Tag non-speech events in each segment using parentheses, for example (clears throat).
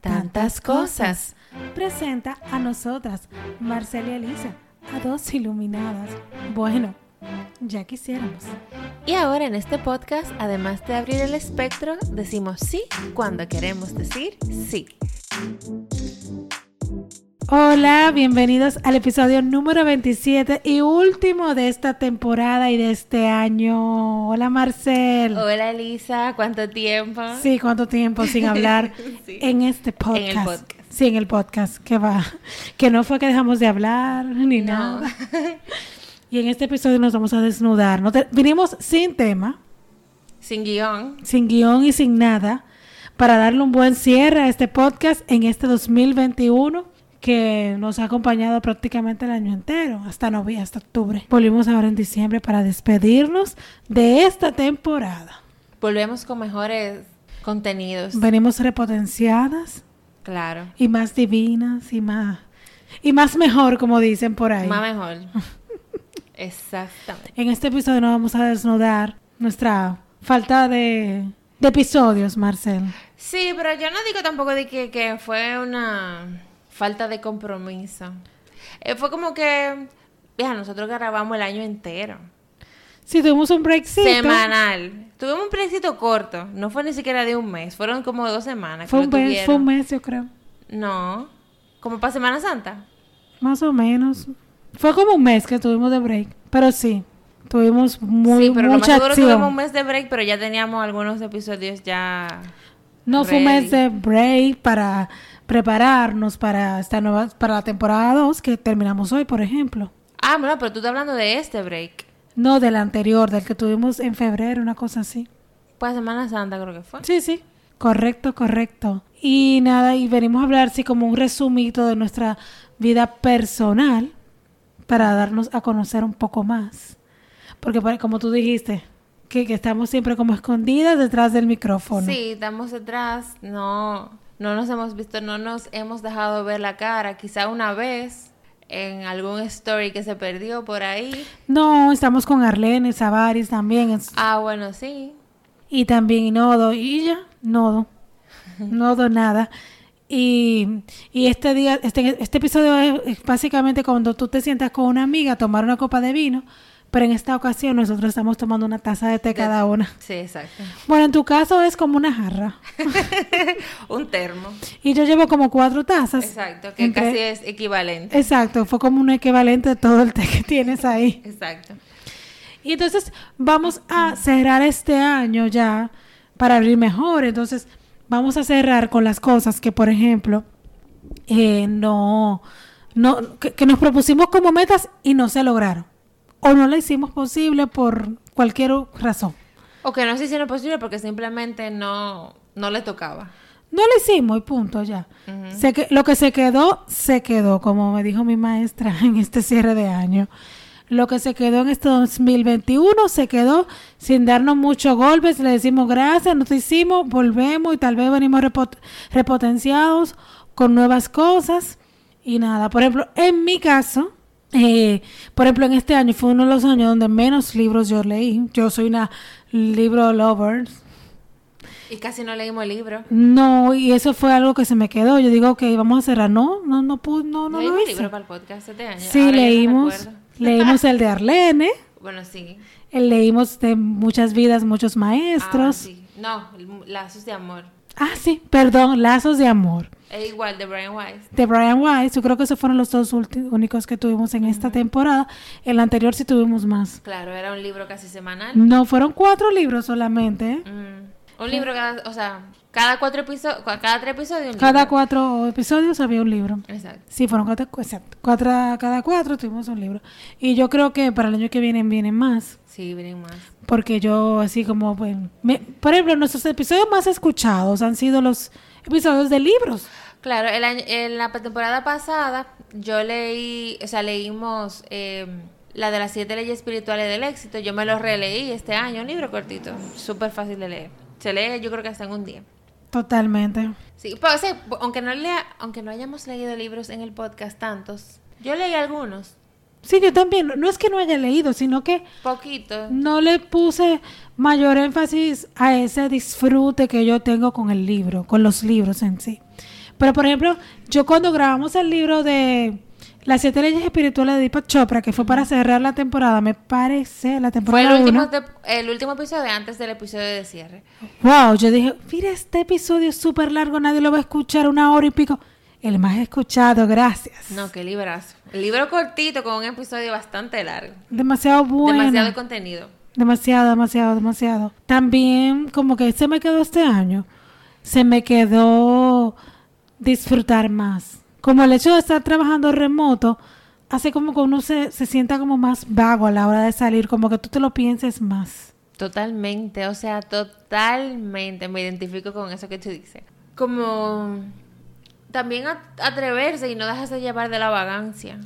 tantas cosas. Presenta a nosotras, Marcela y Elisa, a dos iluminadas. Bueno, ya quisiéramos. Y ahora en este podcast, además de abrir el espectro, decimos sí cuando queremos decir sí. Hola, bienvenidos al episodio número 27 y último de esta temporada y de este año. Hola Marcel. Hola Elisa, ¿cuánto tiempo? Sí, cuánto tiempo sin hablar (laughs) Sí. en este podcast. En el podcast. Sí, en el podcast, que va. Que no fue que dejamos de hablar ni No. nada. Y en este episodio nos vamos a desnudar. No te- vinimos sin tema, Sin guion. sin guion y sin nada, para darle un buen cierre a este podcast en este 2021 que nos ha acompañado prácticamente el año entero, hasta noviembre, hasta octubre. Volvimos ahora en diciembre para despedirnos de esta temporada. Volvemos con mejores contenidos. Venimos repotenciadas Claro. y más divinas y más y más mejor, como dicen por ahí. Más (laughs) mejor. Exactamente. En este episodio nos vamos a desnudar nuestra falta de, de episodios, Marcel. Sí, pero yo no digo tampoco de que, que fue una falta de compromiso. Eh, fue como que, vieja, nosotros grabamos el año entero. Si tuvimos un breakcito, Semanal. Tuvimos un plebiscito corto. No fue ni siquiera de un mes. Fueron como dos semanas. que fue lo un mes, fue un mes, yo creo. No. Como para Semana Santa. Más o menos. Fue como un mes que tuvimos de break. Pero sí, tuvimos muy, sí, pero lo más mucha seguro acción. tuvimos un mes de break, pero ya teníamos algunos episodios ya. no fue un mes ready. de break para prepararnos para esta nueva, para la temporada 2 que terminamos hoy, por ejemplo. Ah, bueno, pero tú estás hablando de este break. No del anterior, del que tuvimos en febrero, una cosa así. Pues Semana Santa creo que fue. Sí, sí. Correcto, correcto. Y nada, y venimos a hablar así como un resumito de nuestra vida personal para darnos a conocer un poco más. Porque por- como tú dijiste, que, que estamos siempre como escondidas detrás del micrófono. Sí, estamos detrás, no, no nos hemos visto, no nos hemos dejado ver la cara, quizá una vez en algún story que se perdió por ahí. No, estamos con Arlene, Savaris también. es- Ah, bueno, sí. Y también Nodo. Y ya, Nodo. (laughs) Nodo nada. Y, y este día, este, este episodio es, es básicamente cuando tú te sientas con una amiga a tomar una copa de vino, pero en esta ocasión nosotros estamos tomando una taza de té cada una. Sí, exacto. Bueno, en tu caso es como una jarra. (laughs) Un termo. Y yo llevo como cuatro tazas. Exacto, que Entre- casi es equivalente. Exacto, fue como un equivalente de todo el té que tienes ahí. (laughs) Exacto. Y entonces vamos a cerrar este año ya para abrir mejor. Entonces vamos a cerrar con las cosas que, por ejemplo, eh, no, no, que, que nos propusimos como metas y no se lograron. O no la hicimos posible por cualquier razón. O que no se hicieron posible porque simplemente no, no le tocaba. No lo hicimos y punto ya. Ujú. Se que- lo que se quedó, se quedó, como me dijo mi maestra (laughs) en este cierre de año. Lo que se quedó en este 2021 se quedó sin darnos muchos golpes. Le decimos gracias, nos hicimos, volvemos y tal vez venimos repot- repotenciados con nuevas cosas. Y nada, por ejemplo, en mi caso, eh, por ejemplo, en este año fue uno de los años donde menos libros yo leí. Yo soy una libro lover, Y casi no leímos el libro. no, y eso fue algo que se me quedó. Yo digo, ok, vamos a cerrar. No, no, no pude, no, no lo hice. libro para el podcast este año. Sí, Ahora no leímos, leímos el de Arlene, (laughs) Bueno, sí. el leímos de Muchas Vidas, Muchos Ah, Maestros. sí. No, Lazos de Amor. Ah, sí, perdón, Lazos de Amor, Es igual de Brian Weiss. de Brian Weiss. Yo creo que esos fueron los dos únicos que tuvimos en esta temporada. El anterior sí tuvimos más. Claro, era un libro casi semanal. No, fueron cuatro libros solamente. ¿eh? Mm. Un libro cada, o sea, cada cuatro episodios, cada tres episodios. un Cada libro. cuatro episodios había un libro. Exacto. Sí, fueron cuatro, exacto. Cuatro, cada cuatro tuvimos un libro. Y yo creo que para el año que viene vienen más. Sí, vienen más. Porque yo, así como, bueno, me- por ejemplo, nuestros episodios más escuchados han sido los episodios de libros. Claro, el año- en la temporada pasada yo leí, o sea, leímos eh, la de las siete leyes espirituales del éxito. Yo me lo releí este año, un libro cortito, súper fácil de leer. Se lee, yo creo que hasta en un día. Totalmente. Sí, o sea, aunque no lea, aunque no hayamos leído libros en el podcast tantos, yo leí algunos, Sí, yo también. No- es que no haya leído, sino que poquito. no le puse mayor énfasis a ese disfrute que yo tengo con el libro, con los libros en sí. Pero, por ejemplo, yo cuando grabamos el libro de Las siete leyes espirituales de Deepak Chopra, que fue para cerrar la temporada, me parece la Fue temporada el último, uno. el último episodio antes del episodio de cierre. Wow, yo dije, mira, este episodio es súper largo, nadie lo va a escuchar una hora y pico. El más escuchado, gracias. No, qué librazo. El libro cortito con un episodio bastante largo. Demasiado bueno. Demasiado contenido. Demasiado, demasiado, demasiado. También como que se me quedó este año, se me quedó disfrutar más. Como el hecho de estar trabajando remoto, hace como que uno se, se sienta como más vago a la hora de salir, como que tú te lo pienses más. Totalmente, o sea, totalmente me identifico con eso que tú dices. Como también atreverse y no dejarse llevar de la vagancia.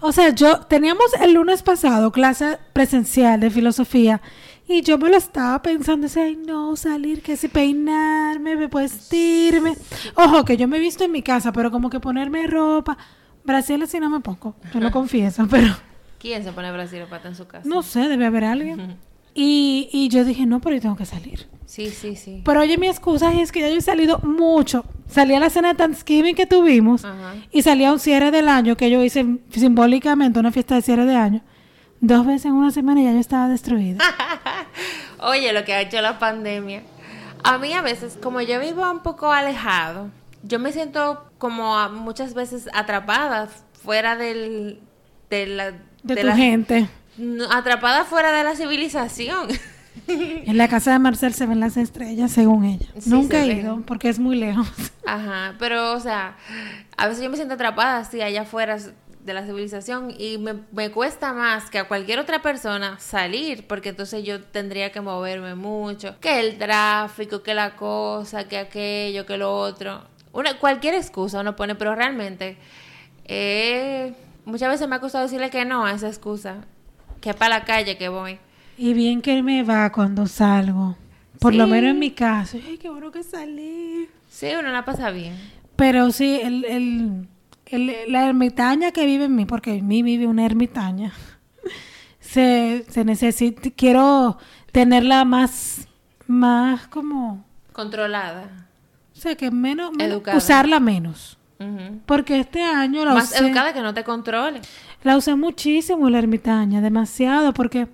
O sea, yo teníamos el lunes pasado clase presencial de filosofía y yo me lo estaba pensando, ay no, salir, que si peinarme, me vestirme. Ojo, que yo me he visto en mi casa, pero como que ponerme ropa. Brasil así no me pongo, yo lo (laughs) confieso, pero ¿Quién se pone Brasil pata en su casa? no sé, debe haber alguien. (laughs) Y, y yo dije, no, pero yo tengo que salir. Sí, sí, sí. Pero oye, mi excusa es que ya yo he salido mucho. Salí a la cena de Thanksgiving que tuvimos Ajá. y salí a un cierre del año que yo hice simbólicamente una fiesta de cierre de año. Dos veces en una semana y ya yo estaba destruida. (laughs) Oye, lo que ha hecho la pandemia. A mí a veces, como yo vivo un poco alejado, yo me siento como muchas veces atrapada fuera del, de la... De, de tu la- gente. Atrapada fuera de la civilización. En la casa de Marcel se ven las estrellas, según ella. Sí, Nunca he ven. ido porque es muy lejos. Ajá, pero o sea, a veces yo me siento atrapada así allá afuera de la civilización y me, me cuesta más que a cualquier otra persona salir porque entonces yo tendría que moverme mucho, que el tráfico, que la cosa, que aquello, que lo otro. Una, cualquier excusa uno pone, pero realmente eh, muchas veces me ha costado decirle que no a esa excusa, que para la calle que voy. Y bien que me va cuando salgo. Por lo menos en mi caso. Ay, qué bueno que salí. Sí, uno la pasa bien. Pero sí, el, el, el- la ermitaña que vive en mí, porque en mí vive una ermitaña, (laughs) se, se necesita, quiero tenerla más, más como, Controlada. o sea, que menos, menos- Educada. usarla menos. Porque este año la Más usé, educada que no te controle. La usé muchísimo la ermitaña, demasiado, porque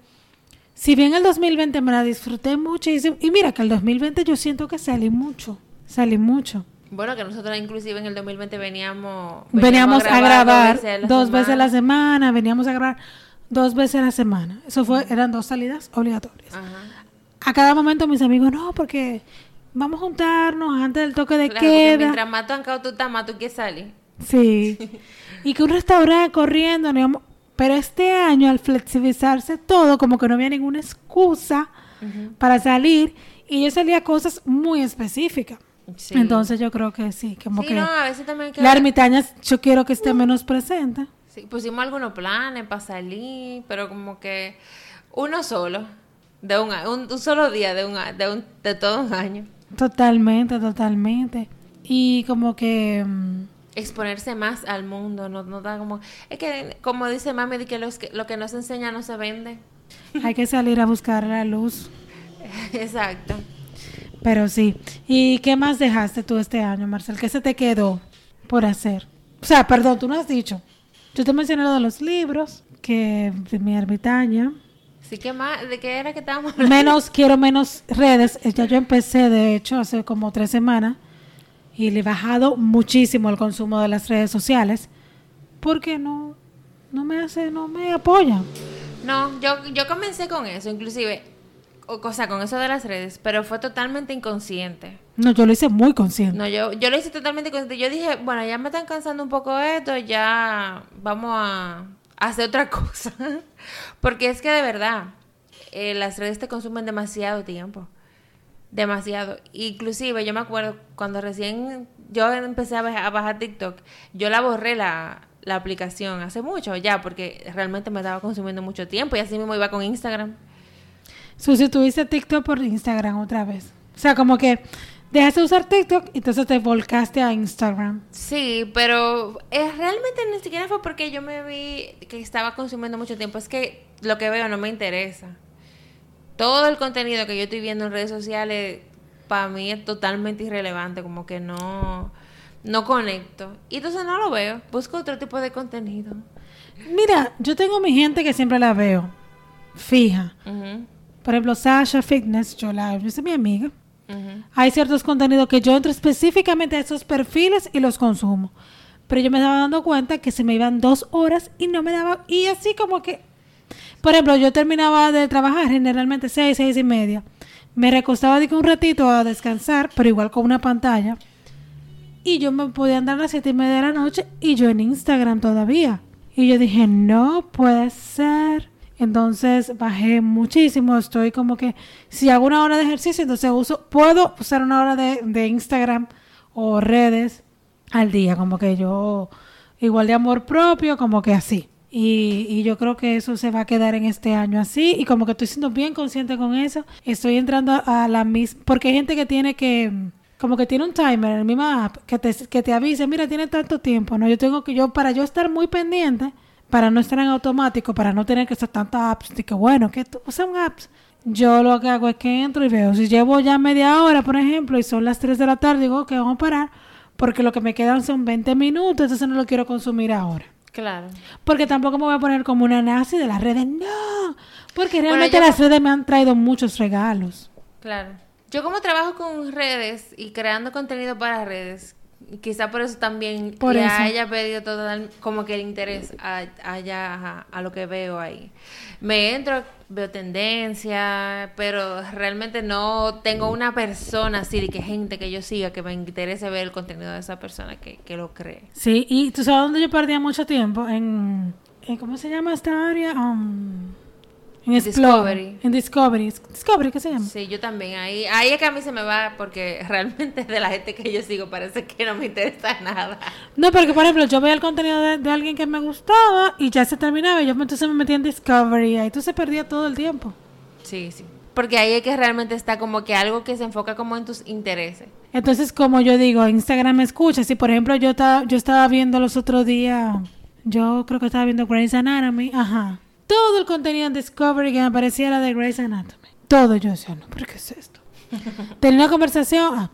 si bien el 2020 me la disfruté muchísimo, y mira que el 2020 yo siento que salí mucho, salí mucho. Bueno, que nosotros inclusive en el 2020 veníamos... Veníamos a grabar dos dos veces a la semana. veníamos a grabar dos veces a la semana. Eso fue, eran dos salidas obligatorias. Ajá. A cada momento mis amigos, no, porque vamos a juntarnos antes del toque de Claro, queda. mientras más tú estás, más tú quieres salir. Sí. (laughs) y que un restaurante corriendo, pero este año al flexibilizarse todo, como que no había ninguna excusa para salir y yo salía a cosas muy específicas. Sí. Entonces yo creo que sí, como Sí, que no, a veces también que... la ermitaña yo quiero que esté menos presente. Sí, pusimos algunos planes para salir, pero como que uno solo, de un, un, un solo día de, un, de, un, de todo un año. Totalmente, totalmente. Y como que mm, Exponerse más al mundo, no, no da como... Es que, como dice mami, de que, los que lo que no se enseña no se vende. hay que salir a buscar la luz. (laughs) Exacto. Pero sí. ¿Y qué más dejaste tú este año, Marcel? ¿Qué se te quedó por hacer? O sea, perdón, tú no has dicho. Yo te mencioné lo de los libros, que de mi ermitaña. Sí, que más? ¿De qué era que estábamos hablando? Menos, quiero menos redes. Ya yo empecé, de hecho, hace como tres semanas. Y le he bajado muchísimo el consumo de las redes sociales. Porque no, no me hace, no me apoya. No, yo, yo comencé con eso, inclusive, o, o sea, con eso de las redes, pero fue totalmente inconsciente. No, yo lo hice muy consciente. No, yo, yo lo hice totalmente consciente. Yo dije, bueno, ya me están cansando un poco esto, ya vamos a hacer otra (laughs) cosa. Porque es que de verdad, eh, las redes te consumen demasiado tiempo. Demasiado. Inclusive, yo me acuerdo cuando recién yo empecé a bajar, a bajar TikTok, yo la borré la, la aplicación hace mucho ya, porque realmente me estaba consumiendo mucho tiempo y así mismo iba con Instagram. Sustituiste TikTok por Instagram otra vez. O sea, como que dejaste de usar TikTok y entonces te volcaste a Instagram. Sí, pero eh, realmente ni siquiera fue porque yo me vi que estaba consumiendo mucho tiempo. Es que lo que veo no me interesa. Todo el contenido que yo estoy viendo en redes sociales para mí es totalmente irrelevante. Como que no, no conecto. Y entonces no lo veo. Busco otro tipo de contenido. Mira, yo tengo mi gente que siempre la veo. Fija. Por ejemplo, Sasha Fitness, yo la yo soy mi amiga. Hay ciertos contenidos que yo entro específicamente a esos perfiles y los consumo. Pero yo me estaba dando cuenta que se me iban dos horas y no me daba. Y así como que. Por ejemplo, yo terminaba de trabajar generalmente seis, seis y media. Me recostaba de un ratito a descansar, pero igual con una pantalla. Y yo me podía andar a las siete y media de la noche y yo en Instagram todavía. Y yo dije, no puede ser. Entonces bajé muchísimo. Estoy como que, si hago una hora de ejercicio, entonces uso, puedo usar una hora de, de Instagram o redes al día. Como que yo, igual de amor propio, como que así. Y, y yo creo que eso se va a quedar en este año así. Y como que estoy siendo bien consciente con eso. Estoy entrando a, la misma. Porque hay gente que tiene que. Como que tiene un timer en la misma app que te, que te avise, mira, tiene tanto tiempo. No, yo tengo que yo, para yo estar muy pendiente, para no estar en automático, para no tener que hacer tantas apps, de que bueno, que usan apps. Yo lo que hago es que entro y veo. Si llevo ya media hora, por ejemplo, y son las 3 de la tarde, digo que vamos a parar, porque lo que me quedan son 20 minutos, entonces no lo quiero consumir ahora. Claro. Porque tampoco me voy a poner como una nazi de las redes. No, porque Bueno, realmente yo- las redes me han traído muchos regalos. Claro. Yo como trabajo con redes y creando contenido para redes, quizá por eso también Por le eso. haya pedido todo el- como que el interés a, allá ajá, a lo que veo ahí. Me entro, veo tendencia, pero realmente no tengo una persona así de que gente que yo siga que me interese ver el contenido de esa persona que, que lo cree. Sí, y tú sabes dónde yo perdía mucho tiempo en, en ¿cómo se llama esta área? Um, en Discovery. En Discovery. Discovery, ¿qué se llama? Sí, yo también. Ahí, ahí es que a mí se me va porque realmente de la gente que yo sigo parece que no me interesa (laughs) nada. No, porque por ejemplo, yo veía el contenido de, de alguien que me gustaba y ya se terminaba y yo entonces me metía en Discovery y ahí tú se perdía todo el tiempo. Sí, sí. Porque ahí es que realmente está como que algo que se enfoca como en tus intereses. Entonces, como yo digo, Instagram me escucha. Si por ejemplo yo estaba, yo estaba viendo los otros días, yo creo que estaba viendo Grey's Anatomy, ajá. Todo el contenido en Discovery que me aparecía era de Grey's Anatomy. Todo yo decía, no, ¿pero qué es esto? (laughs) Tenía una conversación, ah,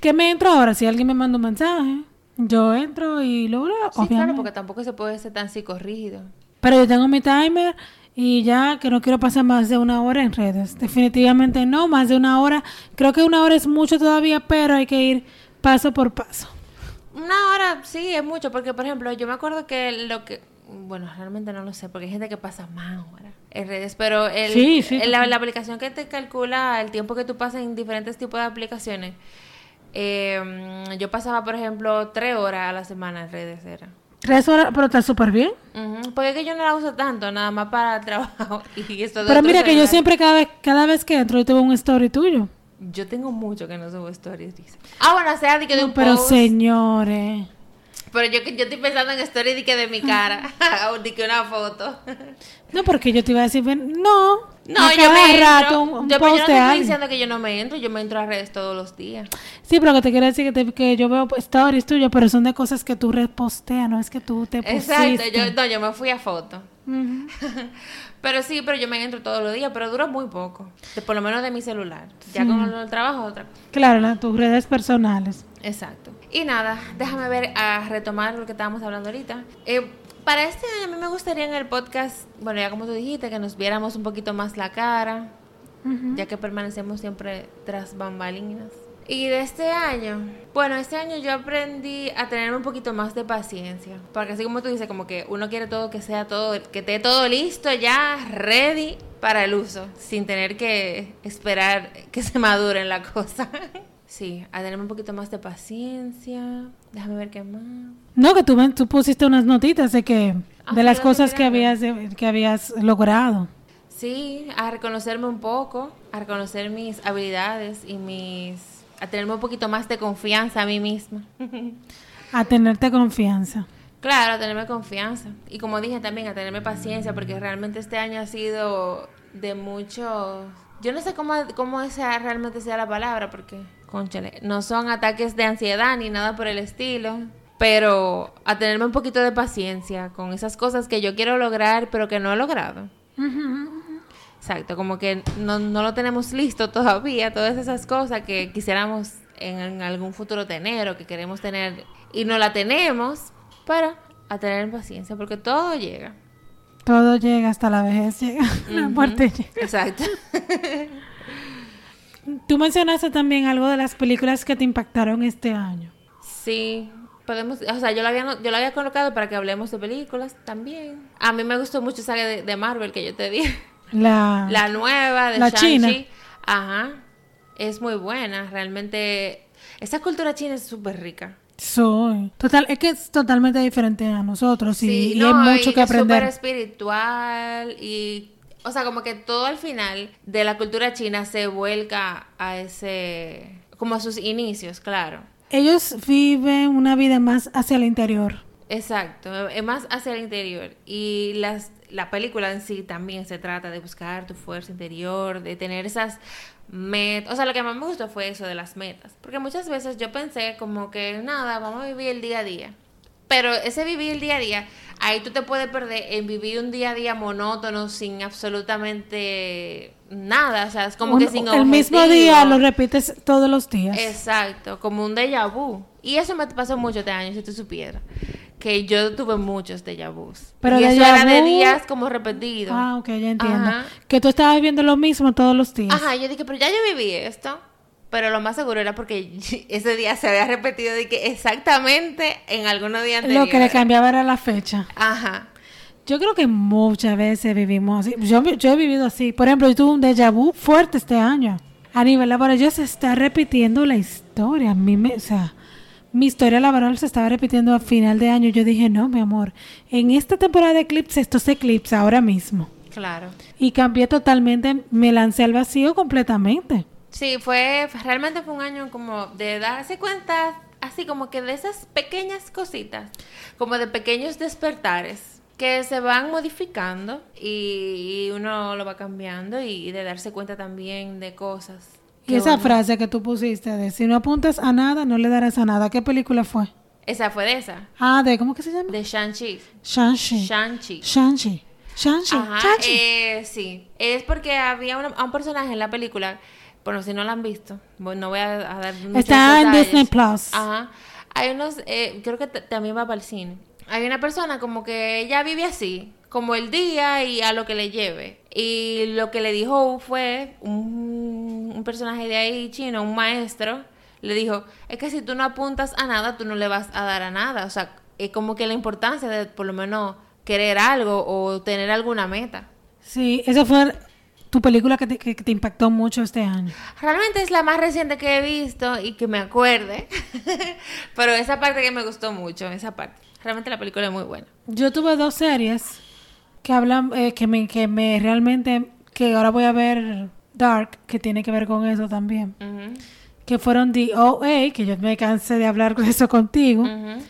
¿qué me entro ahora? Si alguien me manda un mensaje, yo entro y lo leo, Sí, claro, porque tampoco se puede ser tan psicorrígido. Pero yo tengo mi timer y ya que no quiero pasar más de una hora en redes. Definitivamente no, más de una hora. Creo que una hora es mucho todavía, pero hay que ir paso por paso. Una hora sí es mucho, porque por ejemplo, yo me acuerdo que lo que. Bueno, realmente no lo sé, porque hay gente que pasa más horas en redes, pero el, Sí, sí, el- la, aplicación que te calcula el tiempo que tú pasas en diferentes tipos de aplicaciones. eh, yo pasaba, por ejemplo, tres horas a la semana en redes, era. Tres horas, pero está súper bien. Porque es que yo no la uso tanto, nada más para el (laughs) trabajo y esto Pero mira que yo siempre cada vez, cada vez que entro yo tengo un story tuyo. Yo tengo mucho que no subo stories, dice. Ah, bueno, o sea, de que de un pero post. señores. Pero yo, yo estoy pensando en stories de que de mi cara. (laughs) o de que una foto. (laughs) No, porque yo te iba a decir, ven, no. No, a yo me entro. rato un, un yo, pero yo post no de te estoy diciendo que yo no me entro. Yo me entro a redes todos los días. Sí, pero que te quiero decir que, te- que yo veo stories tuyos, pero son de cosas que tú reposteas, no es que tú te pusiste. Exacto. Yo, no, yo me fui a foto. (laughs) Pero sí, pero yo me entro todos los días. Pero dura muy poco. De- por lo menos de mi celular. Ya con el, el trabajo, otra cosa. Claro, la- tus redes personales. Exacto. Y nada, déjame ver a retomar lo que estábamos hablando ahorita. Eh, para este año a mí me gustaría en el podcast, bueno, ya como tú dijiste, que nos viéramos un poquito más la cara, ya que permanecemos siempre tras bambalinas. Y de este año, bueno, este año yo aprendí a tener un poquito más de paciencia, porque así como tú dices, como que uno quiere todo que sea todo, que esté todo listo ya, ready para el uso, sin tener que esperar que se madure la cosa. (laughs) Sí, a tener un poquito más de paciencia. Déjame ver qué más. No, que tú, tú pusiste unas notitas de que Ah, de las cosas que habías que habías logrado. Sí, a reconocerme un poco, a reconocer mis habilidades y mis... a tenerme un poquito más de confianza a mí misma. (laughs) A tenerte confianza. claro, a tenerme confianza. Y como dije también, a tenerme paciencia, porque realmente este año ha sido de mucho... Yo no sé cómo, cómo sea, realmente sea la palabra, porque, conchale, no son ataques de ansiedad ni nada por el estilo. Pero a tenerme un poquito de paciencia con esas cosas que yo quiero lograr, pero que no he logrado. Exacto, como que no, no lo tenemos listo todavía, todas esas cosas que quisiéramos en algún futuro tener o que queremos tener y no la tenemos, pero a tener paciencia porque todo llega. Todo llega hasta la vejez, llega. (laughs) La muerte llega. Exacto. (laughs) Tú mencionaste también algo de las películas que te impactaron este año. Sí, podemos, o sea, yo la había, yo la había colocado para que hablemos de películas también. A mí me gustó mucho esa de, de Marvel que yo te di. La, (laughs) La nueva de La china. Ajá. Es muy buena, realmente. Esa cultura china es súper rica. Soy. Total, es que es totalmente diferente a nosotros y, y no, hay mucho y que es súper aprender. espiritual y. O sea, como que todo al final de la cultura china se vuelca a ese. Como a sus inicios, claro. Ellos viven una vida más hacia el interior. Exacto, es más hacia el interior. Y las, la película en sí también se trata de buscar tu fuerza interior, de tener esas metas. O sea, lo que más me gustó fue eso de las metas. Porque muchas veces yo pensé como que nada, vamos a vivir el día a día. Pero ese vivir el día a día, ahí tú te puedes perder en vivir un día a día monótono sin absolutamente nada. O sea, es como Un- que sin el mismo día lo repites todos los días. Exacto, como un déjà vu. Y eso me pasó mucho este año, si tú supieras. Que yo tuve muchos déjà vus. Pero y eso déjà era de días como repetidos. Ah, ok, ya entiendo. Ajá. Que tú estabas viviendo lo mismo todos los días. Ajá, yo dije, pero ya yo viví esto. Pero lo más seguro era porque (laughs) ese día se había repetido de que exactamente en algunos días Lo que le cambiaba era la fecha. Ajá. Yo creo que muchas veces vivimos así. Yo, yo he vivido así. Por ejemplo, yo tuve un déjà vu fuerte este año. A nivel laboral, yo se está repitiendo la historia. A mí me, o sea, mi historia laboral se estaba repitiendo a final de año. Yo dije, no, mi amor, en esta temporada de Eclipse, esto se eclipsa ahora mismo. Claro. Y cambié totalmente, me lancé al vacío completamente. Sí, fue, realmente fue un año como de darse cuenta, así como que de esas pequeñas cositas, como de pequeños despertares que se van modificando y, uno lo va cambiando y, de darse cuenta también de cosas. Y esa uno- frase que tú pusiste de si no apuntas a nada, no le darás a nada. ¿Qué película fue? Esa fue de esa, Ah, de, ¿cómo que se llama? de Shang-Chi. Shang-Chi. Shang-Chi. Shang-Chi. Shang-Chi. Eh, sí. Es porque había una- un personaje en la película, bueno, si no lo han visto, no voy a, a dar muchos Está en. Disney Plus. Ajá. Hay unos, eh, creo que también va para el cine. Hay una persona como que ella vive así, como el día y a lo que le lleve. Y lo que le dijo fue un, un personaje de ahí chino, un maestro, le dijo, es que si tú no apuntas a nada, tú no le vas a dar a nada. O sea, es como que la importancia de por lo menos querer algo o tener alguna meta. Sí, esa fue tu película que te, que te impactó mucho este año. Realmente es la más reciente que he visto y que me acuerde. (laughs) Pero esa parte que me gustó mucho, esa parte. Realmente la película es muy buena. Yo tuve dos series que hablan, eh, que me, que me realmente, que ahora voy a ver Dark, que tiene que ver con eso también. Ujú, Que fueron The OA, que yo me cansé de hablar con eso contigo. ujú.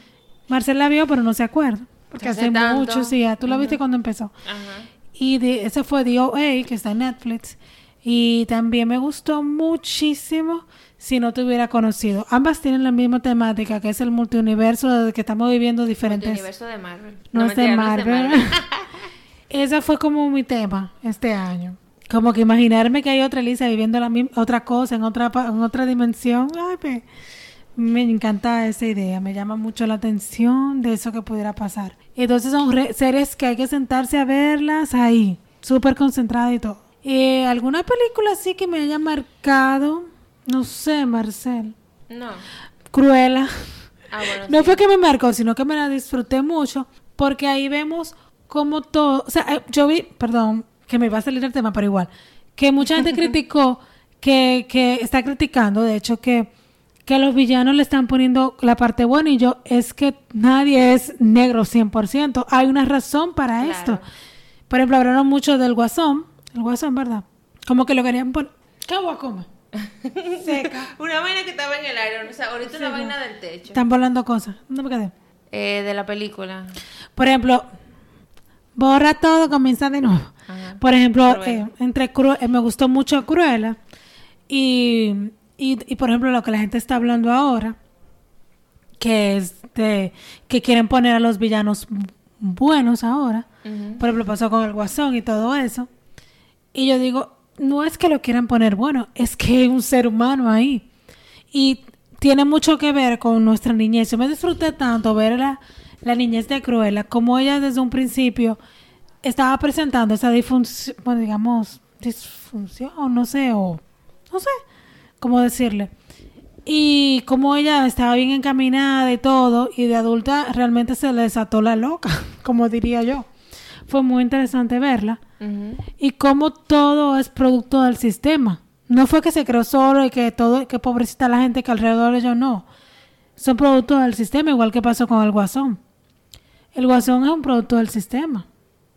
Marcel la vio, pero no se acuerda. Porque Hace hace, tanto. mucho, sí, ya tú la viste cuando empezó. Ajá. Y de, ese fue The OA, que está en Netflix. Y también me gustó muchísimo si no te hubiera conocido. Ambas tienen la misma temática, que es el multiuniverso que estamos viviendo El diferentes. universo de Marvel. No, es de mentira, no es de Marvel. (laughs) (laughs) Esa fue como mi tema este año. Como que imaginarme que hay otra Elisa viviendo la misma, otra cosa en otra en otra dimensión. Ay, me encanta esa idea, me llama mucho la atención de eso que pudiera pasar. Entonces son series que hay que sentarse a verlas ahí, súper concentrada y todo. Eh, ¿Alguna película así que me haya marcado? No sé, Marcel. No. Cruela. Ah, bueno, No sí. fue que me marcó, sino que me la disfruté mucho, porque ahí vemos como todo, o sea, eh, yo vi, perdón, que me va a salir el tema, pero igual, que mucha gente (laughs) criticó, que, que está criticando, de hecho, que, que los villanos le están poniendo la parte buena y yo, es que nadie es negro 100%, hay una razón para Claro. esto. Por ejemplo, hablaron mucho del guasón, el guasón, ¿verdad? Como que lo querían poner... ¿Qué guacoma? (laughs) Seca. Una vaina que estaba en el aire, o sea, ahorita una vaina del techo. Están volando cosas. ¿Dónde me quedé? Eh, de la película. Por ejemplo, borra todo, comienza de nuevo. Ajá. Por ejemplo, eh, entre Cru- eh, me gustó mucho Cruella y, y, y, por ejemplo lo que la gente está hablando ahora, que es de que quieren poner a los villanos buenos ahora. Por ejemplo, pasó con el Guasón y todo eso. Y yo digo, no es que lo quieran poner bueno, es que hay un ser humano ahí. Y tiene mucho que ver con nuestra niñez. Yo me disfruté tanto ver la, la niñez de Cruella, como ella desde un principio estaba presentando esa disfunción, bueno, digamos, disfunción, no sé, o no sé cómo decirle. Y como ella estaba bien encaminada y todo, y de adulta realmente se le desató la loca, (laughs) como diría yo. Fue muy interesante verla. Y como todo es producto del sistema. No fue que se creó solo y que todo, que pobrecita la gente que alrededor de ellos no. Son productos del sistema, igual que pasó con el guasón. El guasón es un producto del sistema.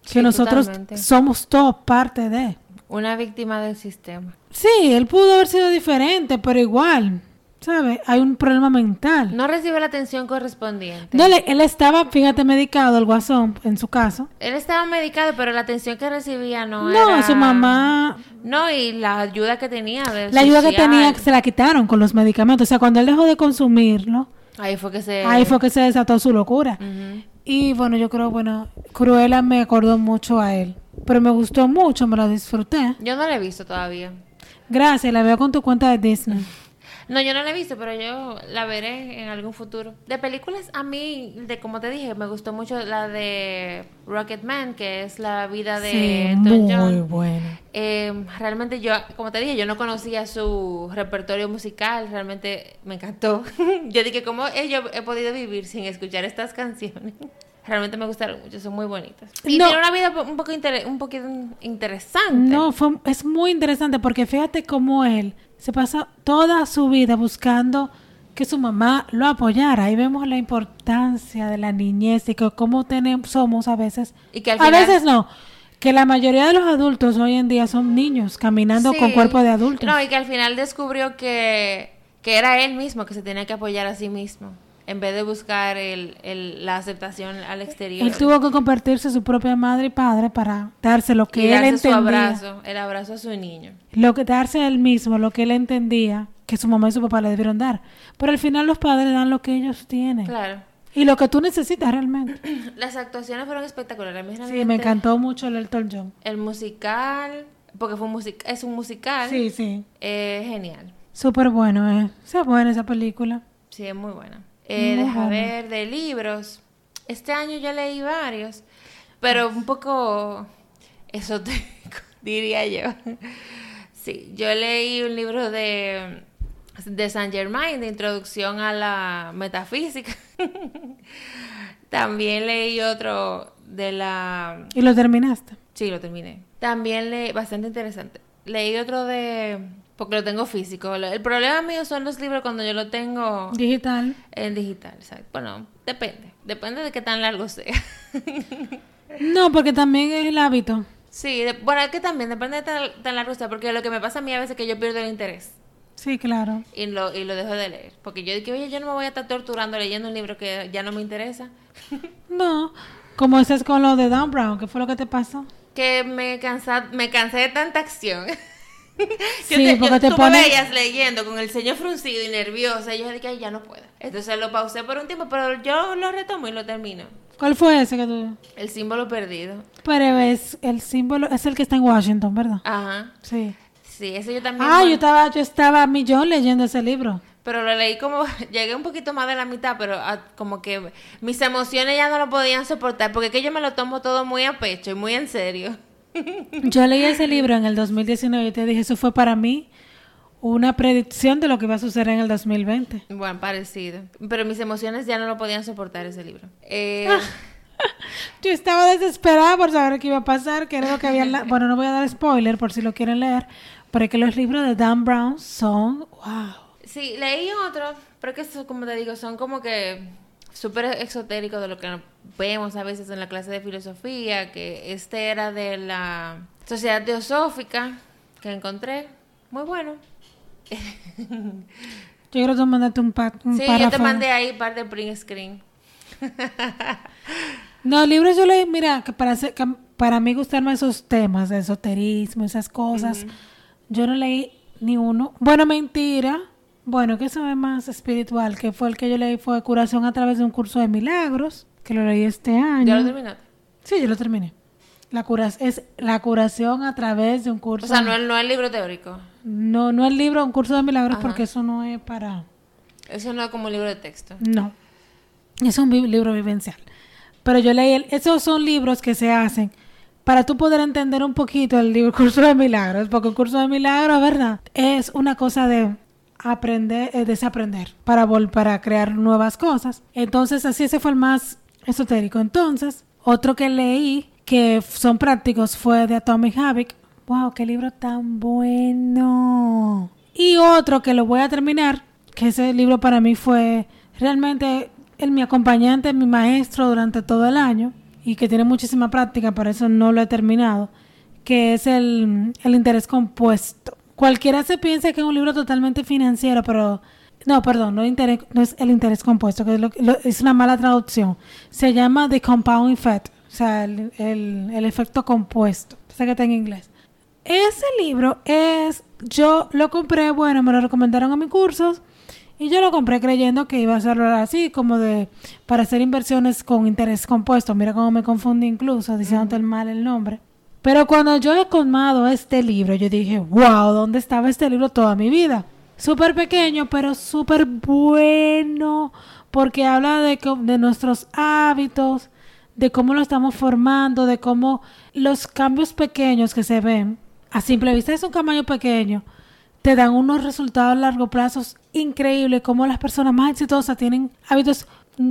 Sí, que nosotros totalmente. somos todos parte de. Una víctima del sistema. Sí, él pudo haber sido diferente, pero igual, ¿sabes? Hay un problema mental. No recibe la atención correspondiente. No, él estaba, fíjate, medicado, el guasón, en su caso. Él estaba medicado, pero la atención que recibía no, No, era... su mamá, No, y la ayuda que tenía. de la ayuda que tenía se la quitaron con los medicamentos. O sea, cuando él dejó de consumirlo, Ahí fue que se... ahí fue que se desató su locura. Y bueno, yo creo, bueno, Cruella me acordó mucho a él. Pero me gustó mucho, me la disfruté. Yo no la he visto todavía. Gracias, la veo con tu cuenta de Disney. (laughs) No, yo no la he visto, pero yo la veré en algún futuro. De películas, a mí, de como te dije, me gustó mucho la de Rocketman, que es la vida de Sí, Elton muy John. buena. Eh, realmente yo, como te dije, yo no conocía su repertorio musical, realmente me encantó. (laughs) yo dije, ¿cómo yo he podido vivir sin escuchar estas canciones? Realmente me gustaron mucho, son muy bonitas. Y No. tiene una vida un poco inter- un poquito interesante. No, fue, es muy interesante porque fíjate cómo él se pasa toda su vida buscando que su mamá lo apoyara. Ahí vemos la importancia de la niñez y que cómo tenemos, somos a veces. Y que al a final- veces no. Que la mayoría de los adultos hoy en día son niños caminando Sí. con cuerpo de adultos. No, y que al final descubrió que, que era él mismo que se tenía que apoyar a sí mismo, en vez de buscar el, el- la aceptación al exterior. Él tuvo que convertirse en su propia madre y padre para darse lo y que él darse su entendía. abrazo, el abrazo a su niño. Lo que darse él mismo, lo que él entendía que su mamá y su papá le debieron dar. Pero al final los padres dan lo que ellos tienen. Claro. Y lo que tú necesitas realmente. (clears throat) Las actuaciones fueron espectaculares. A Sí, me encantó mucho el Elton John. El musical, porque fue un music es un musical, Sí, sí. eh, genial. Súper bueno, ¿eh? Esa buena esa película. Sí, es muy buena. Eh, deja ver, de libros. Este año yo leí varios, pero un poco esotérico, (laughs) diría yo. Sí, yo leí un libro de, de Saint Germain, de introducción a la metafísica. (laughs) También leí otro de la... ¿Y lo terminaste? Sí, lo terminé. También leí, bastante interesante. Leí otro de... Porque lo tengo físico. El problema mío son los libros cuando yo lo tengo Digital. en digital. ¿sabes? Bueno, depende. Depende de qué tan largo sea. No, porque también es el hábito. sí, de- bueno, es que también depende de tan, tan largo sea. Porque lo que me pasa a mí a veces es que yo pierdo el interés. Sí, claro. Y lo, y lo dejo de leer. Porque yo digo, oye, yo no me voy a estar torturando leyendo un libro que ya no me interesa. (laughs) No, como ese es con lo de Dan Brown, ¿qué fue lo que te pasó? que me cansa, me cansé de tanta acción. (laughs) (laughs) Yo Sí, te- yo- porque te tú pone- me veías leyendo con el ceño fruncido y nerviosa. Y yo dije, ay, ya no puedo. Entonces lo pausé por un tiempo, pero yo lo retomo y lo termino. ¿Cuál fue ese que tú? El símbolo perdido. Pero es el símbolo, es el que está en Washington, ¿verdad? Ajá. Sí. Sí, ese yo también. Ah, yo estaba, yo estaba a millón leyendo ese libro. Pero lo leí como, (laughs) llegué un poquito más de la mitad, pero ah, como que mis emociones ya no lo podían soportar, porque es que yo me lo tomo todo muy a pecho y muy en serio. Yo leí ese libro en el 2019 y te dije, eso fue para mí una predicción de lo que iba a suceder en el 2020. Bueno, parecido. Pero mis emociones ya no lo podían soportar ese libro. Eh, (laughs) Yo estaba desesperada por saber qué iba a pasar, que era lo que había... la- Bueno, no voy a dar spoiler por si lo quieren leer, pero es que los libros de Dan Brown son... ¡Wow! Sí, leí otro, pero que eso, como te digo, son como que súper exotéricos de lo que vemos a veces en la clase de filosofía, que este era de la Sociedad Teosófica que encontré. Muy bueno. (laughs) Yo creo que tú mandaste un, pa un Sí, yo te mandé ahí un par de print screen. (laughs) No, libros yo leí, mira, que para, que para mí gustarme esos temas de esoterismo, esas cosas, yo no leí ni uno. Bueno, mentira. Bueno, que eso es más espiritual, que fue el que yo leí, fue Curación a través de un curso de milagros, que lo leí este año. ¿Ya lo terminaste? Sí, yo lo terminé. La cura es la curación a través de un curso. O sea, no el, no el libro teórico. no, no el libro, un curso de milagros, Ajá. porque eso no es para... Eso no es como un libro de texto. No. Es un libro vivencial. Pero yo leí, el- esos son libros que se hacen para tú poder entender un poquito el libro Curso de Milagros, porque el Curso de Milagros, ¿verdad? Es una cosa de aprender, eh, desaprender, para, vol- para crear nuevas cosas. Entonces, así ese fue el más esotérico. Entonces, otro que leí que son prácticos fue de Atomic Habit. ¡Wow! ¡Qué libro tan bueno! Y otro que lo voy a terminar, que ese libro para mí fue realmente el, mi acompañante, mi maestro durante todo el año y que tiene muchísima práctica, por eso no lo he terminado, que es el, el interés compuesto. Cualquiera se piensa que es un libro totalmente financiero, pero no, perdón, no, interés, no es el interés compuesto, que es, lo- lo- es una mala traducción. Se llama The Compound Effect, o sea, el, el- el efecto compuesto. Sé que está en inglés. Ese libro es, yo lo compré, bueno, me lo recomendaron a mis cursos y yo lo compré creyendo que iba a ser así, como de, para hacer inversiones con interés compuesto. Mira cómo me confundí incluso, diciéndote el mal el nombre. Pero cuando yo he colmado este libro, yo dije, wow, ¿dónde estaba este libro toda mi vida? Súper pequeño, pero súper bueno, porque habla de, de nuestros hábitos, de cómo lo estamos formando, de cómo los cambios pequeños que se ven, a simple vista es un tamaño pequeño, te dan unos resultados a largo plazo increíbles, como las personas más exitosas tienen hábitos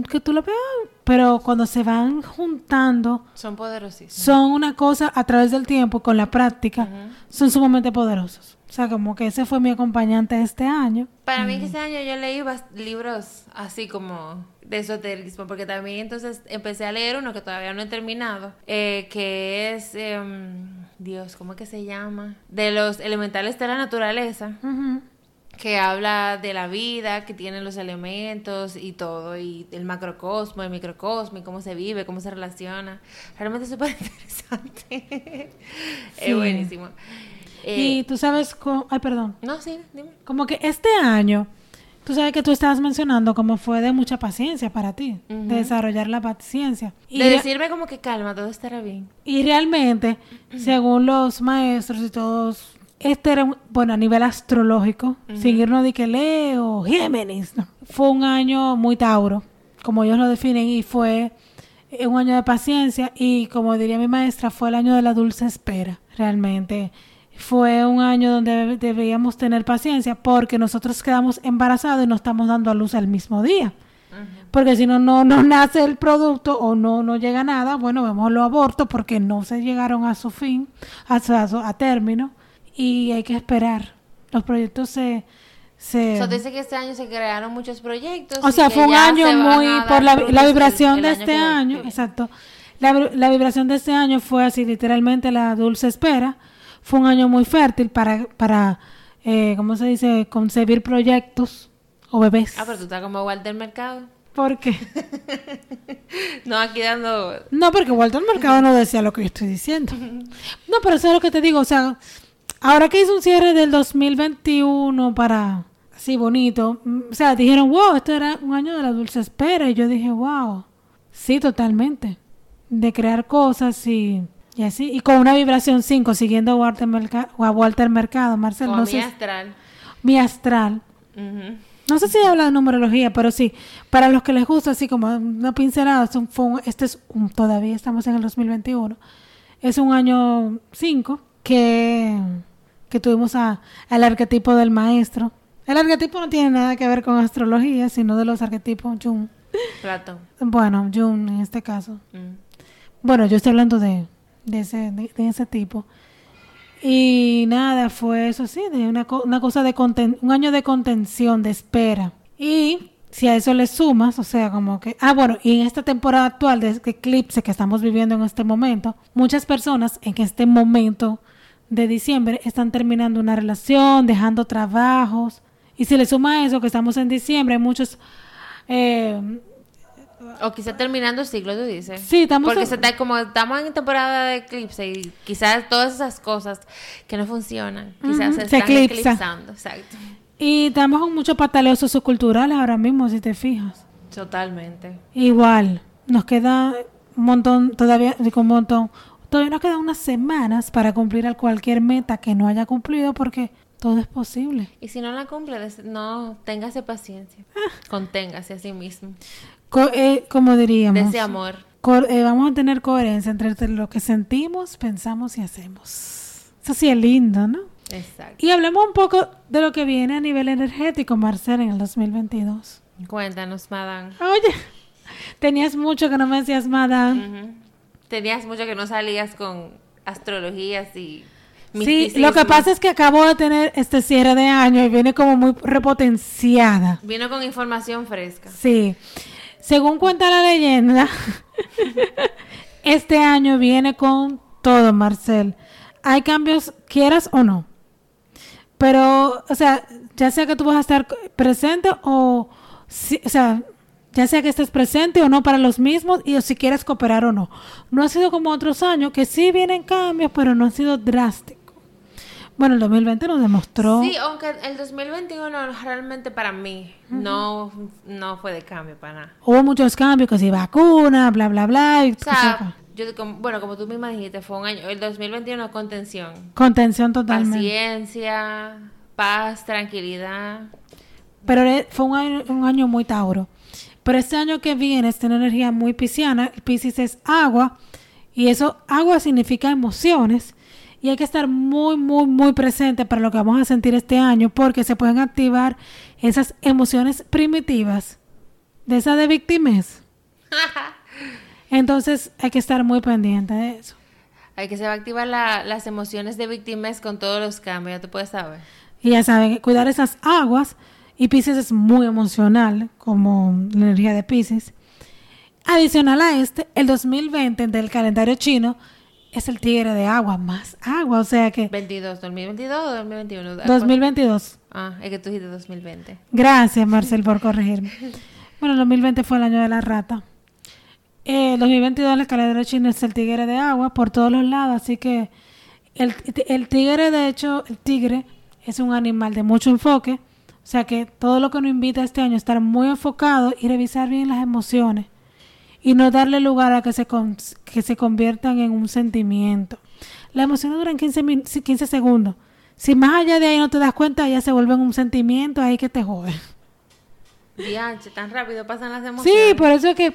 que tú lo veas, pero cuando se van juntando, Son poderosísimos. son una cosa a través del tiempo, con la práctica, son sumamente poderosos. O sea, como que ese fue mi acompañante este año. Para mí este año yo leí libros así como de esoterismo, porque también entonces empecé a leer uno que todavía no he terminado, eh, que es, em, Dios, ¿cómo es que se llama? De los elementales de la naturaleza, Ujú. Que habla de la vida, que tiene los elementos y todo, y el macrocosmo, el microcosmo, y cómo se vive, cómo se relaciona. Realmente es súper (laughs) interesante. Sí. Es buenísimo. Eh, Y tú sabes, co- ay, perdón. No, sí, dime. Como que este año, tú sabes que tú estabas mencionando como fue de mucha paciencia para ti, de desarrollar la paciencia. Y, De decirme como que calma, todo estará bien. y realmente, según los maestros y todos, este era, un- bueno, a nivel astrológico, sin irnos de que Leo, Géminis, no. fue un año muy Tauro, como ellos lo definen, y fue eh, un año de paciencia y como diría mi maestra, fue el año de la dulce espera, realmente. Fue un año donde deb- debíamos tener paciencia porque nosotros quedamos embarazados y no estamos dando a luz al mismo día. Porque si no, no, no nace el producto o no, no llega nada, bueno, vemos los abortos porque no se llegaron a su fin, a, su- a, a término, y hay que esperar. Los proyectos se... se dice que este año se crearon muchos proyectos. o sea, fue un año muy... Por la, la vibración el de este año, exacto. La, la vibración de este año fue así, literalmente la dulce espera. Fue un año muy fértil para, para eh, ¿cómo se dice? Concebir proyectos o bebés. Ah, pero tú estás como Walter Mercado. ¿Por qué? (laughs) No, aquí dando... No, porque Walter Mercado no decía lo que yo estoy diciendo. (laughs) No, pero eso es lo que te digo. O sea, ahora que hice un cierre del 2021 para así bonito, mm, o sea, dijeron, wow, esto era un año de la dulce espera. Y yo dije, wow, sí, totalmente. De crear cosas y, y así. Y con una vibración 5, siguiendo a Walter, Merca- a Walter Mercado, Marcel, Como no mi sé, astral. mi astral. No sé si habla de numerología, pero sí, para los que les gusta así como una pincelada, fue un- este es un- todavía estamos en el 2021, es un año 5 que, que tuvimos a, al arquetipo del maestro. El arquetipo no tiene nada que ver con astrología, sino de los arquetipos Jung. Platón. Bueno, Jung en este caso. Mm. Bueno, yo estoy hablando de, de, ese, de, de ese tipo. Y nada, fue eso sí, de una, una cosa de conten- un año de contención, de espera. Y si a eso le sumas, o sea, como que, ah, bueno, y en esta temporada actual de este eclipse que estamos viviendo en este momento, muchas personas en este momento de diciembre están terminando una relación, dejando trabajos. Y si le suma a eso que estamos en diciembre, hay muchos... eh, O quizá terminando el ciclo, tú dices. Sí, estamos Porque en- se está, como estamos en temporada de eclipse y quizás todas esas cosas que no funcionan, quizás se se están eclipsa. eclipsando. Exacto. Y estamos con muchos pataleos socioculturales ahora mismo, si te fijas. Totalmente. Igual, nos queda un montón, todavía, digo un montón, todavía nos quedan unas semanas para cumplir a cualquier meta que no haya cumplido porque todo es posible. Y si no la cumple, no, téngase paciencia. Conténgase a sí mismo. Co- eh, como diríamos, Dese amor. eh, vamos a tener coherencia entre lo que sentimos, pensamos y hacemos. Eso sí es lindo, ¿no? Exacto. Y hablemos un poco de lo que viene a nivel energético, Marcel, en el 2022. Cuéntanos, madame. Oye, (laughs) tenías mucho que no me decías, madame. Ujú. Tenías mucho que no salías con astrologías y Sí, lo que pasa es que acabo de tener este cierre de año y viene como muy repotenciada. Vino con información fresca. Sí. Según cuenta la leyenda, (laughs) este año viene con todo, Marcel. Hay cambios, quieras o no. Pero, o sea, ya sea que tú vas a estar presente o, si- o sea, ya sea que estés presente o no para los mismos y o si quieres cooperar o no. No ha sido como otros años, que sí vienen cambios, pero no ha sido drástico. Bueno, el 2020 nos demostró. Sí, aunque el 2021 realmente para mí no, no fue de cambio para nada. Hubo muchos cambios, que si vacuna, bla, bla, bla. Y O sea, yo, como- bueno, como tú misma dijiste, fue un año, el 2021 contención, contención totalmente. paciencia, paz, tranquilidad. Pero e- fue un año, un año muy tauro. Pero este año que viene es una energía muy pisciana. El Piscis es agua. Y eso, agua significa emociones. Y hay que estar muy, muy, muy presente para lo que vamos a sentir este año. Porque se pueden activar esas emociones primitivas. De esa de víctimas. (laughs) Entonces hay que estar muy pendiente de eso. Hay que se va a activar la- las emociones de víctimas con todos los cambios, ya tú puedes saber. Y ya saben, cuidar esas aguas. Y Pisces es muy emocional, como la energía de Pisces. Adicional a este, el 2020 del calendario chino es el tigre de agua, más agua. O sea que 22, 2022 o 2021. 2022. Ah, es que tú dijiste 2020. Gracias, Marcel, por corregirme. Bueno, el 2020 fue el año de la rata. Eh, el 2022 en el calendario chino es el tigre de agua por todos los lados. Así que el, el tigre, de hecho, el tigre es un animal de mucho enfoque. O sea que todo lo que nos invita este año estar muy enfocado y revisar bien las emociones. Y no darle lugar a que se, con- que se conviertan en un sentimiento. Las emociones duran 15, min- 15 segundos. Si más allá de ahí no te das cuenta, ya se vuelven un sentimiento ahí que te jode. Dianche, tan rápido pasan las emociones. Sí, por eso es que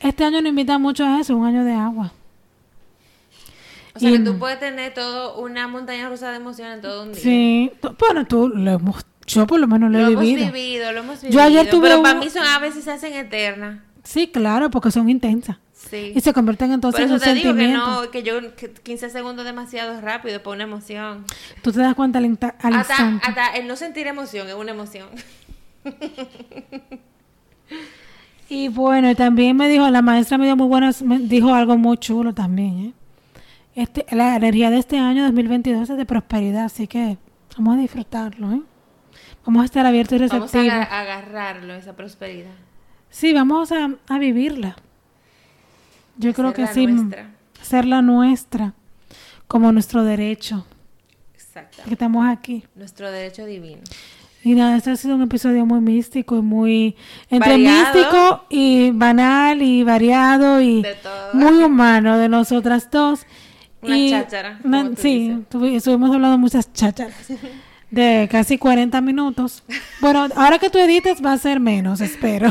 este año nos invita mucho a eso, un año de agua. O sea Y que tú puedes tener todo una montaña rusa de emociones en todo un día. Sí, bueno, tú lo hemos, yo por lo menos lo, Lo he hemos vivido. vivido, lo hemos vivido. Yo ayer tuve Pero un- para mí son a veces se hacen eternas. Sí, claro, porque son intensas. Sí. Y se convierten entonces Por en un te digo que sentimiento. no, que yo que 15 segundos demasiado rápido para una emoción. Tú te das cuenta al, inta- al Hasta, instante. hasta el no sentir emoción es una emoción. (laughs) Y bueno, también me dijo, la maestra me dio muy buenas, me dijo algo muy chulo también, ¿eh? Este, la energía de este año 2022 es de prosperidad, así que vamos a disfrutarlo, ¿eh? Vamos a estar abiertos y Vamos a receptivos. aga- agarrarlo, esa prosperidad. Sí, vamos a, a vivirla. Yo creo que sí, nuestra. hacerla nuestra, como nuestro derecho, Exacto. que estamos aquí. Nuestro derecho divino. Y nada, este ha sido un episodio muy místico y muy entre Variado. místico y banal y variado y De todo. muy humano de nosotras dos. Una Y cháchara, una- sí, estuvimos hablando muchas chácharas (laughs) de casi 40 minutos. Bueno, ahora que tú edites va a ser menos, espero.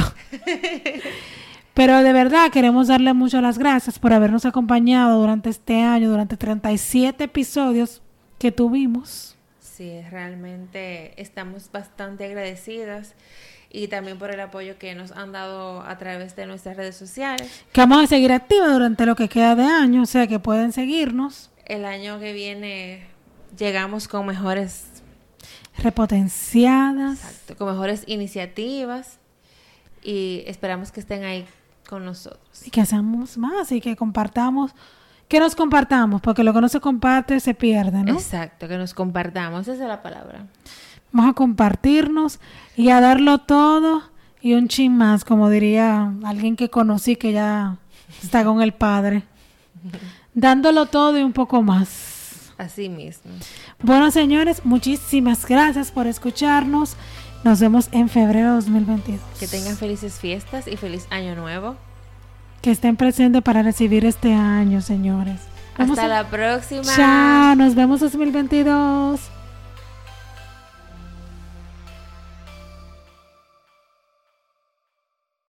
Pero de verdad queremos darle muchas las gracias por habernos acompañado durante este año, durante 37 episodios que tuvimos. Sí, realmente estamos bastante agradecidas y también por el apoyo que nos han dado a través de nuestras redes sociales. que vamos a seguir activos durante lo que queda de año, o sea que pueden seguirnos, El año que viene llegamos con mejores, repotenciadas, exacto, con mejores iniciativas y esperamos que estén ahí con nosotros. y que hacemos más y que compartamos, que nos compartamos, porque lo que no se comparte se pierde, ¿no? Exacto, que nos compartamos, esa es la palabra. Vamos a compartirnos y a darlo todo y un chin más, como diría alguien que conocí que ya está con el padre, (laughs) dándolo todo y un poco más. Así mismo. Bueno, señores, muchísimas gracias por escucharnos. Nos vemos en febrero de 2022. Que tengan felices fiestas y feliz año nuevo. que estén presentes para recibir este año, señores. Vamos Hasta a- la próxima. Chao, nos vemos 2022.